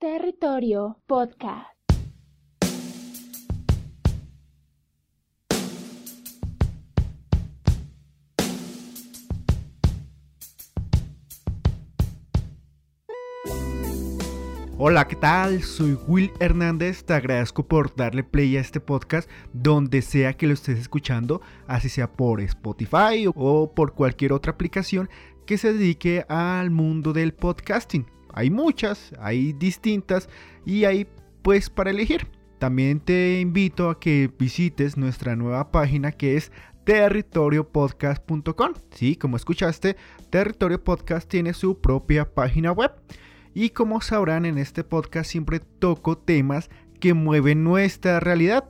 Territorio Podcast. Hola, ¿qué tal? Soy Will Hernández, te agradezco por darle play a este podcast donde sea que lo estés escuchando, así sea por Spotify o por cualquier otra aplicación que se dedique al mundo del podcasting. Hay muchas, hay distintas y hay pues para elegir. También te invito a que visites nuestra nueva página que es territoriopodcast.com. Sí, como escuchaste, Territorio Podcast tiene su propia página web. Y como sabrán, en este podcast siempre toco temas que mueven nuestra realidad.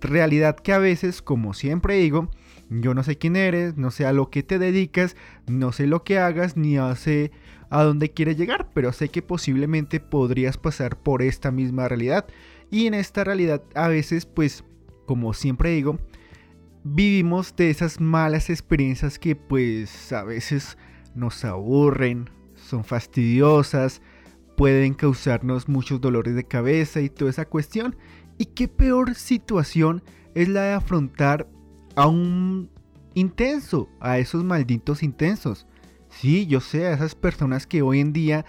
Realidad que a veces, como siempre digo, yo no sé quién eres, no sé a lo que te dedicas, no sé lo que hagas, ni sé a dónde quieres llegar, pero sé que posiblemente podrías pasar por esta misma realidad. Y en esta realidad a veces, pues, como siempre digo, vivimos de esas malas experiencias que pues a veces nos aburren, son fastidiosas, pueden causarnos muchos dolores de cabeza y toda esa cuestión. Y qué peor situación es la de afrontar a un intenso, a esos malditos intensos. Sí, yo sé, a esas personas que hoy en día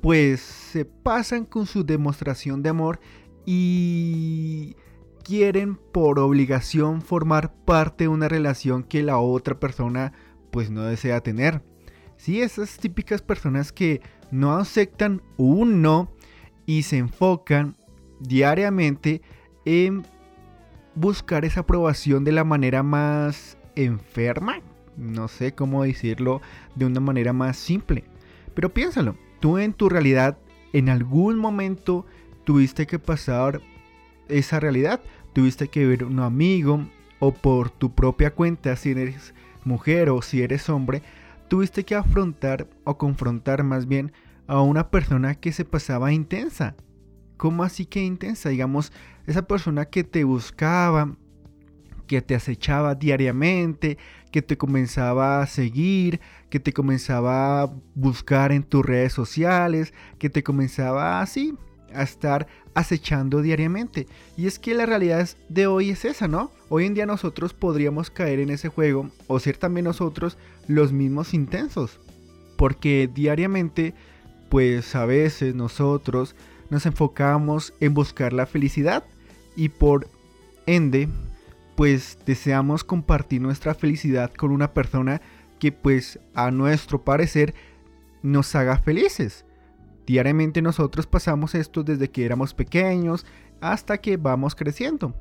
pues se pasan con su demostración de amor y quieren por obligación formar parte de una relación que la otra persona pues no desea tener. Sí, esas típicas personas que no aceptan un no y se enfocan diariamente en buscar esa aprobación de la manera más enferma, no sé cómo decirlo de una manera más simple. Pero piénsalo, tú en tu realidad en algún momento tuviste que pasar esa realidad, tuviste que ver un amigo o por tu propia cuenta si eres mujer o si eres hombre, tuviste que afrontar o confrontar más bien a una persona que se pasaba intensa. ¿Cómo así que intensa? Digamos, esa persona que te buscaba, que te acechaba diariamente, que te comenzaba a seguir, que te comenzaba a buscar en tus redes sociales, que te comenzaba así a estar acechando diariamente. Y es que la realidad de hoy es esa, ¿no? Hoy en día nosotros podríamos caer en ese juego o ser también nosotros los mismos intensos. Porque diariamente, pues a veces nosotros nos enfocamos en buscar la felicidad y por ende, pues deseamos compartir nuestra felicidad con una persona que pues a nuestro parecer nos haga felices. Diariamente nosotros pasamos esto desde que éramos pequeños hasta que vamos creciendo.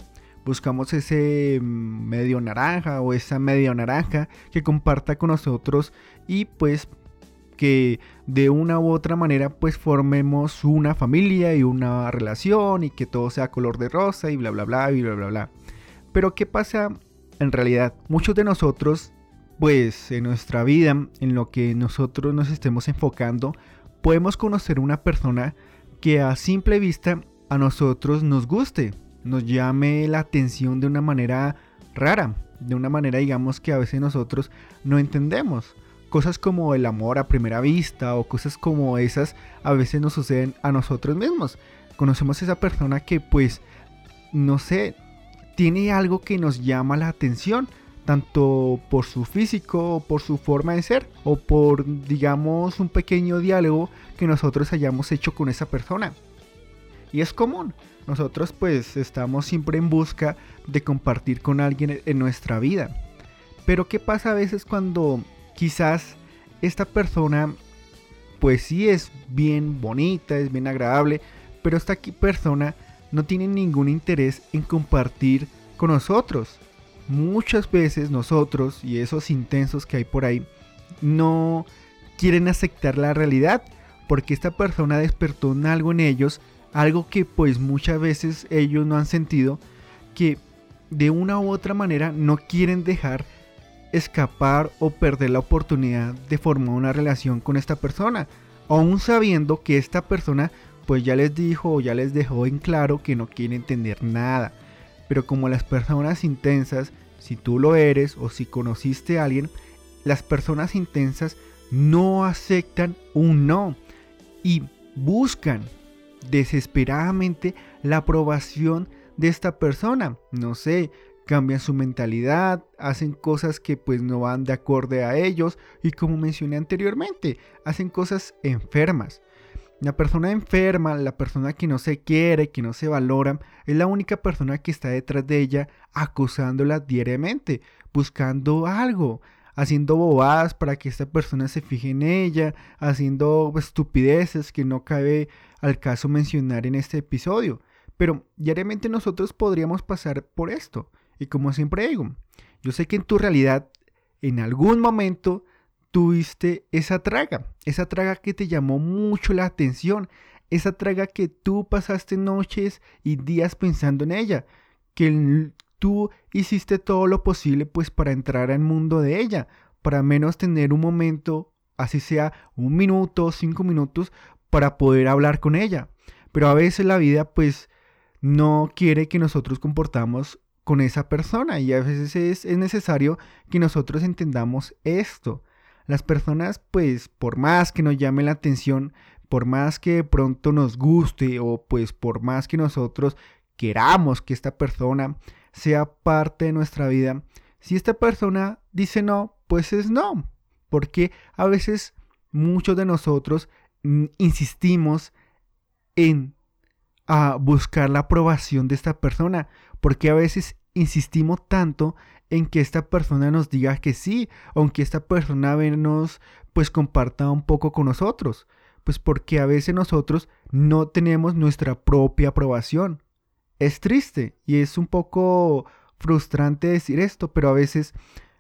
Buscamos ese mm, medio naranja o esa medio naranja que comparta con nosotros y pues que de una u otra manera pues formemos una familia y una relación y que todo sea color de rosa y bla bla bla y bla bla bla. Pero ¿qué pasa en realidad? Muchos de nosotros pues en nuestra vida, en lo que nosotros nos estemos enfocando, podemos conocer una persona que a simple vista a nosotros nos guste, nos llame la atención de una manera rara, de una manera digamos que a veces nosotros no entendemos. Cosas como el amor a primera vista o cosas como esas a veces nos suceden a nosotros mismos. Conocemos a esa persona que pues, no sé, tiene algo que nos llama la atención tanto por su físico, por su forma de ser, o por, digamos, un pequeño diálogo que nosotros hayamos hecho con esa persona. Y es común, nosotros pues estamos siempre en busca de compartir con alguien en nuestra vida. Pero ¿qué pasa a veces cuando quizás esta persona pues sí es bien bonita, es bien agradable, pero esta persona no tiene ningún interés en compartir con nosotros? muchas veces nosotros y esos intensos que hay por ahí no quieren aceptar la realidad porque esta persona despertó en algo en ellos, algo que pues muchas veces ellos no han sentido, que de una u otra manera no quieren dejar escapar o perder la oportunidad de formar una relación con esta persona, aún sabiendo que esta persona pues ya les dijo o ya les dejó en claro que no quiere entender nada. Pero como las personas intensas, si tú lo eres o si conociste a alguien, las personas intensas no aceptan un no y buscan desesperadamente la aprobación de esta persona. No sé, cambian su mentalidad, hacen cosas que pues no van de acorde a ellos y como mencioné anteriormente, hacen cosas enfermas. La persona enferma, la persona que no se quiere, que no se valora, es la única persona que está detrás de ella acosándola diariamente, buscando algo, haciendo bobadas para que esta persona se fije en ella, haciendo estupideces que no cabe al caso mencionar en este episodio. Pero diariamente nosotros podríamos pasar por esto. Y como siempre digo, yo sé que en tu realidad, en algún momento, tuviste esa traga, esa traga que te llamó mucho la atención, esa traga que tú pasaste noches y días pensando en ella, que tú hiciste todo lo posible pues para entrar al mundo de ella, para menos tener un momento, así sea un minuto, cinco minutos, para poder hablar con ella. Pero a veces la vida pues no quiere que nosotros comportamos con esa persona y a veces es, es necesario que nosotros entendamos esto. Las personas, pues, por más que nos llame la atención, por más que de pronto nos guste o pues por más que nosotros queramos que esta persona sea parte de nuestra vida, si esta persona dice no, pues es no. Porque a veces muchos de nosotros mm, insistimos en a buscar la aprobación de esta persona, porque a veces insistimos tanto en que esta persona nos diga que sí, aunque esta persona nos pues comparta un poco con nosotros, pues porque a veces nosotros no tenemos nuestra propia aprobación. Es triste y es un poco frustrante decir esto, pero a veces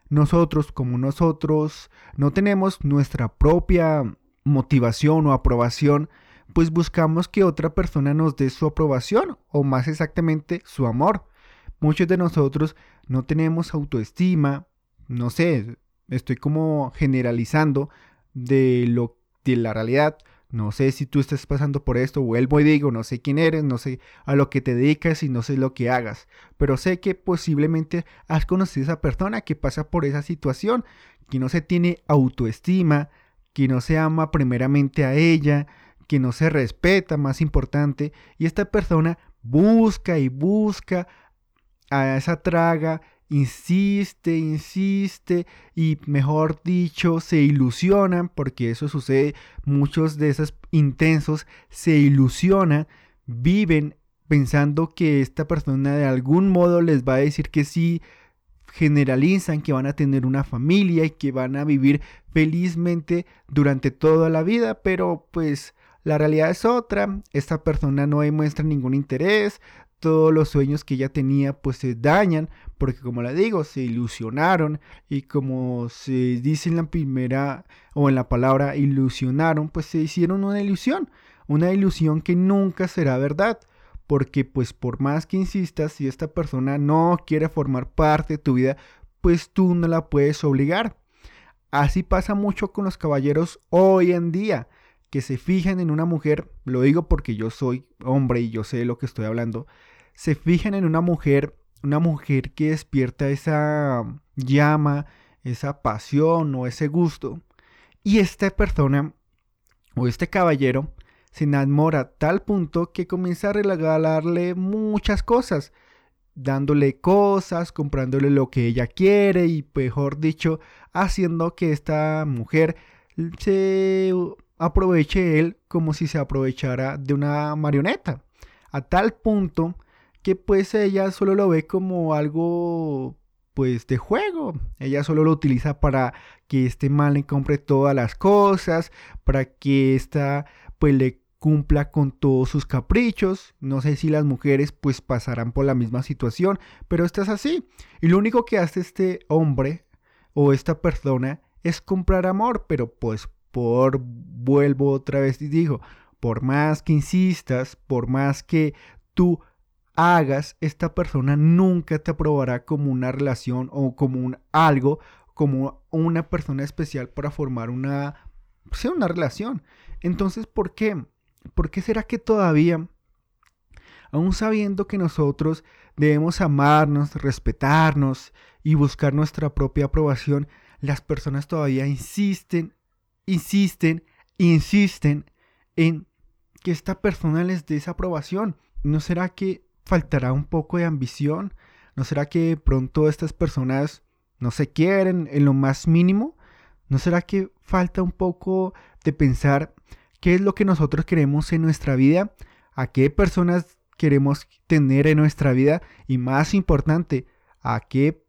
nosotros como nosotros no tenemos nuestra propia motivación o aprobación, pues buscamos que otra persona nos dé su aprobación o más exactamente su amor. Muchos de nosotros no tenemos autoestima, no sé, estoy como generalizando de lo de la realidad. No sé si tú estás pasando por esto, vuelvo y digo, no sé quién eres, no sé a lo que te dedicas y no sé lo que hagas, pero sé que posiblemente has conocido a esa persona que pasa por esa situación, que no se tiene autoestima, que no se ama primeramente a ella, que no se respeta, más importante, y esta persona busca y busca a esa traga, insiste, insiste y mejor dicho se ilusionan porque eso sucede, muchos de esos intensos se ilusionan, viven pensando que esta persona de algún modo les va a decir que sí, generalizan que van a tener una familia y que van a vivir felizmente durante toda la vida, pero pues la realidad es otra, esta persona no demuestra ningún interés, todos los sueños que ella tenía pues se dañan porque como la digo se ilusionaron y como se dice en la primera o en la palabra ilusionaron pues se hicieron una ilusión una ilusión que nunca será verdad porque pues por más que insistas si esta persona no quiere formar parte de tu vida pues tú no la puedes obligar. Así pasa mucho con los caballeros hoy en día que se fijan en una mujer, lo digo porque yo soy hombre y yo sé lo que estoy hablando, se fijan en una mujer, una mujer que despierta esa llama, esa pasión o ese gusto, y esta persona o este caballero se enamora a tal punto que comienza a regalarle muchas cosas, dándole cosas, comprándole lo que ella quiere y mejor dicho, haciendo que esta mujer se aproveche él como si se aprovechara de una marioneta. A tal punto que pues ella solo lo ve como algo pues de juego. Ella solo lo utiliza para que este mal le compre todas las cosas, para que esta pues le cumpla con todos sus caprichos. No sé si las mujeres pues pasarán por la misma situación, pero esto es así. Y lo único que hace este hombre o esta persona es comprar amor, pero pues por vuelvo otra vez y digo, por más que insistas, por más que tú hagas, esta persona nunca te aprobará como una relación o como un algo, como una persona especial para formar una, sea una relación. Entonces, ¿por qué? ¿Por qué será que todavía, aún sabiendo que nosotros debemos amarnos, respetarnos y buscar nuestra propia aprobación, las personas todavía insisten, insisten, insisten en que esta persona les dé esa aprobación? ¿No será que faltará un poco de ambición? ¿No será que pronto estas personas no se quieren en lo más mínimo? ¿No será que falta un poco de pensar qué es lo que nosotros queremos en nuestra vida? ¿A qué personas queremos tener en nuestra vida? Y más importante, ¿a qué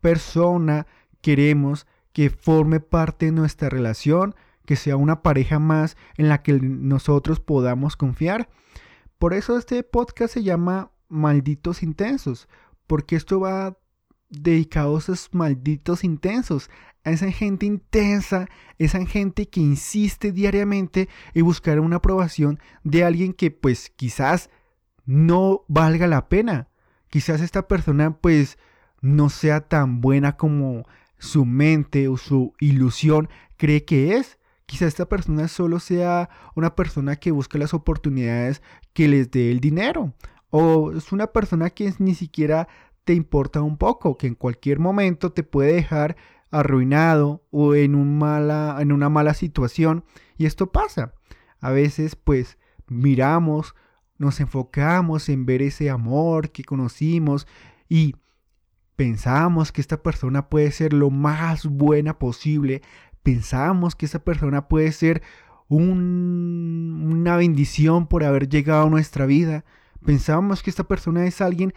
persona queremos que forme parte de nuestra relación? Que sea una pareja más en la que nosotros podamos confiar. Por eso este podcast se llama Malditos Intensos, porque esto va dedicado a esos malditos intensos, a esa gente intensa, esa gente que insiste diariamente en buscar una aprobación de alguien que pues quizás no valga la pena. Quizás esta persona pues no sea tan buena como su mente o su ilusión cree que es. Quizá esta persona solo sea una persona que busca las oportunidades que les dé el dinero. O es una persona que ni siquiera te importa un poco, que en cualquier momento te puede dejar arruinado o en, un mala, en una mala situación. Y esto pasa. A veces pues miramos, nos enfocamos en ver ese amor que conocimos y pensamos que esta persona puede ser lo más buena posible, pensamos que esa persona puede ser una bendición por haber llegado a nuestra vida. Pensamos que esta persona es alguien,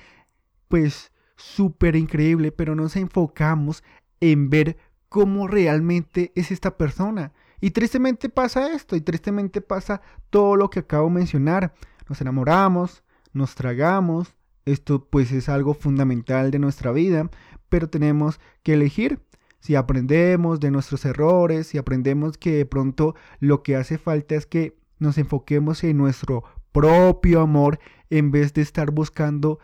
pues, súper increíble, pero nos enfocamos en ver cómo realmente es esta persona. Y tristemente pasa esto, y tristemente pasa todo lo que acabo de mencionar. Nos enamoramos, nos tragamos, esto pues es algo fundamental de nuestra vida, pero tenemos que elegir si aprendemos de nuestros errores, si aprendemos que de pronto lo que hace falta es que nos enfoquemos en nuestro propio amor en vez de estar buscando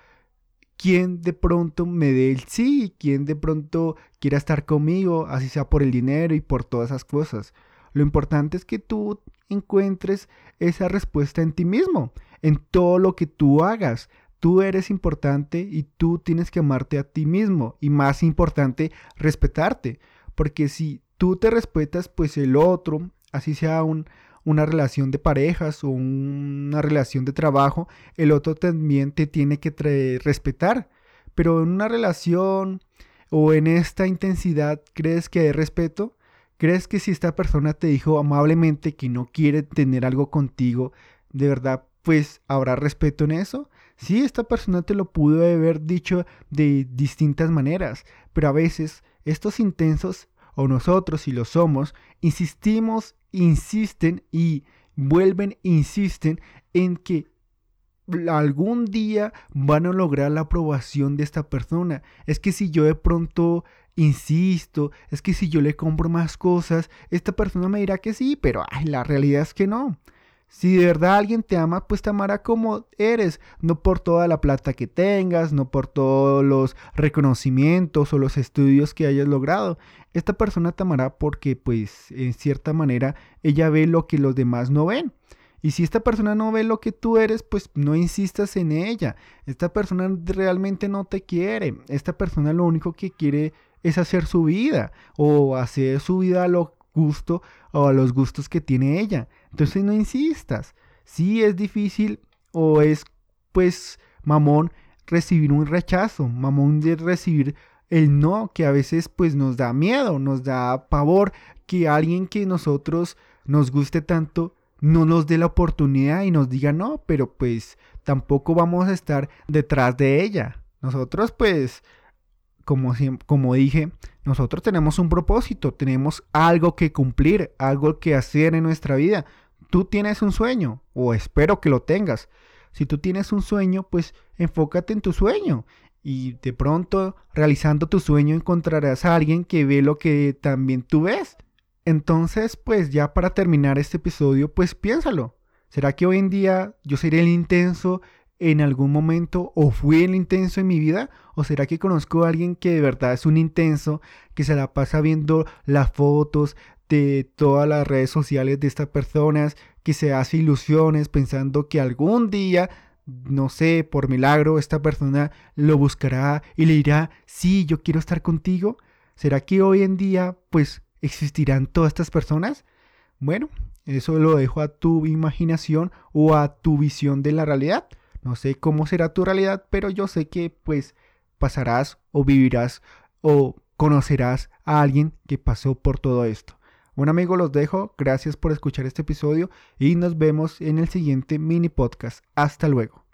quién de pronto me dé el sí, quién de pronto quiera estar conmigo, así sea por el dinero y por todas esas cosas. Lo importante es que tú encuentres esa respuesta en ti mismo, en todo lo que tú hagas. Tú eres importante y tú tienes que amarte a ti mismo y más importante, respetarte. Porque si tú te respetas, pues el otro, así sea una relación de parejas o una relación de trabajo, el otro también te tiene que respetar. Pero en una relación o en esta intensidad, ¿crees que hay respeto? ¿Crees que si esta persona te dijo amablemente que no quiere tener algo contigo, de verdad, pues habrá respeto en eso? Sí, esta persona te lo pudo haber dicho de distintas maneras, pero a veces estos intensos, o nosotros si lo somos, insistimos, insisten y vuelven, insisten en que algún día van a lograr la aprobación de esta persona. Es que si yo de pronto insisto, es que si yo le compro más cosas, esta persona me dirá que sí, pero ay, la realidad es que no. Si de verdad alguien te ama, pues te amará como eres, no por toda la plata que tengas, no por todos los reconocimientos o los estudios que hayas logrado. Esta persona te amará porque, pues, en cierta manera, ella ve lo que los demás no ven. Y si esta persona no ve lo que tú eres, pues no insistas en ella. Esta persona realmente no te quiere. Esta persona lo único que quiere es hacer su vida o hacer su vida a lo gusto o a los gustos que tiene ella. Entonces no insistas. Si es difícil o es pues mamón recibir un rechazo, mamón de recibir el no, que a veces pues nos da miedo, nos da pavor que alguien que nosotros nos guste tanto no nos dé la oportunidad y nos diga no, pero pues tampoco vamos a estar detrás de ella. Nosotros pues, como, como dije, nosotros tenemos un propósito, tenemos algo que cumplir, algo que hacer en nuestra vida. Tú tienes un sueño, o espero que lo tengas. Si tú tienes un sueño, pues enfócate en tu sueño. Y de pronto, realizando tu sueño, encontrarás a alguien que ve lo que también tú ves. Entonces, pues ya para terminar este episodio, pues piénsalo. ¿Será que hoy en día yo seré el intenso en algún momento o fui el intenso en mi vida? ¿O será que conozco a alguien que de verdad es un intenso, que se la pasa viendo las fotos de todas las redes sociales de estas personas, que se hace ilusiones pensando que algún día, no sé, por milagro, esta persona lo buscará y le dirá, sí, yo quiero estar contigo? ¿Será que hoy en día, pues, existirán todas estas personas? Bueno, Eso lo dejo a tu imaginación o a tu visión de la realidad. No sé cómo será tu realidad, pero yo sé que pues pasarás o vivirás o conocerás a alguien que pasó por todo esto. Bueno amigo, los dejo. Gracias por escuchar este episodio y nos vemos en el siguiente mini podcast. Hasta luego.